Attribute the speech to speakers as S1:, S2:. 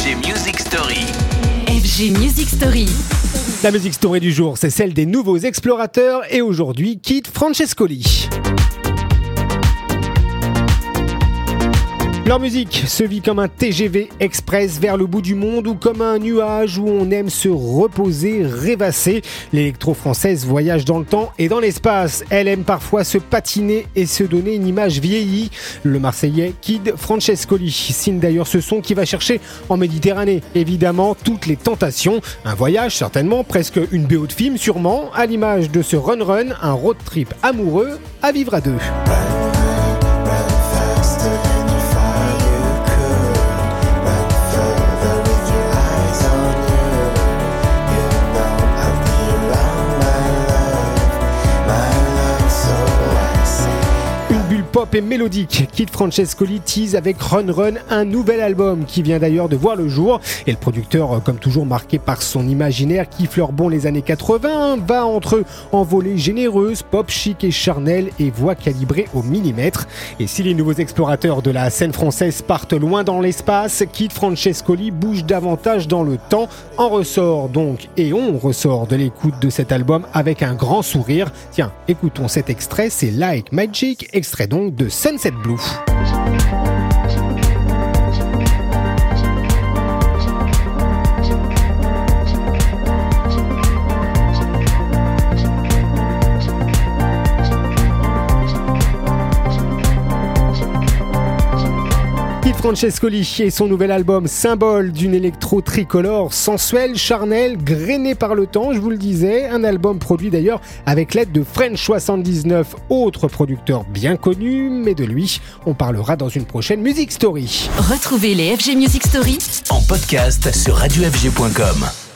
S1: FG Music Story.
S2: FG Music Story.
S3: La musique story du jour, c'est celle des nouveaux explorateurs et aujourd'hui, Kid Francescoli. Leur musique se vit comme un TGV express vers le bout du monde ou comme un nuage où on aime se reposer, rêvasser. L'électro-française voyage dans le temps et dans l'espace. Elle aime parfois se patiner et se donner une image vieillie. Le Marseillais Kid Francescoli signe d'ailleurs ce son qui va chercher en Méditerranée. Évidemment, toutes les tentations. Un voyage certainement, presque une BO de film sûrement, à l'image de ce Run Run, un road trip amoureux à vivre à deux. be bulle pop et mélodique. Kid Francescoli tease avec Run Run, un nouvel album qui vient d'ailleurs de voir le jour. Et le producteur, euh, comme toujours marqué par son imaginaire qui fleure bon les années 80, va entre envolée généreuse, pop chic et charnel et voix calibrée au millimètre. Et si les nouveaux explorateurs de la scène française partent loin dans l'espace, Kid Francescoli bouge davantage dans le temps. En ressort donc, et on ressort de l'écoute de cet album avec un grand sourire. Tiens, écoutons cet extrait, c'est Like Magic, extrait donc de Sunset Blue. Kid Francescoli et son nouvel album, symbole d'une électro tricolore sensuelle, charnelle, grainée par le temps, je vous le disais. Un album produit d'ailleurs avec l'aide de French 79, autre producteur bien connu, mais de lui, on parlera dans une prochaine Music Story.
S2: Retrouvez les FG Music Story
S1: En podcast sur radiofg.com.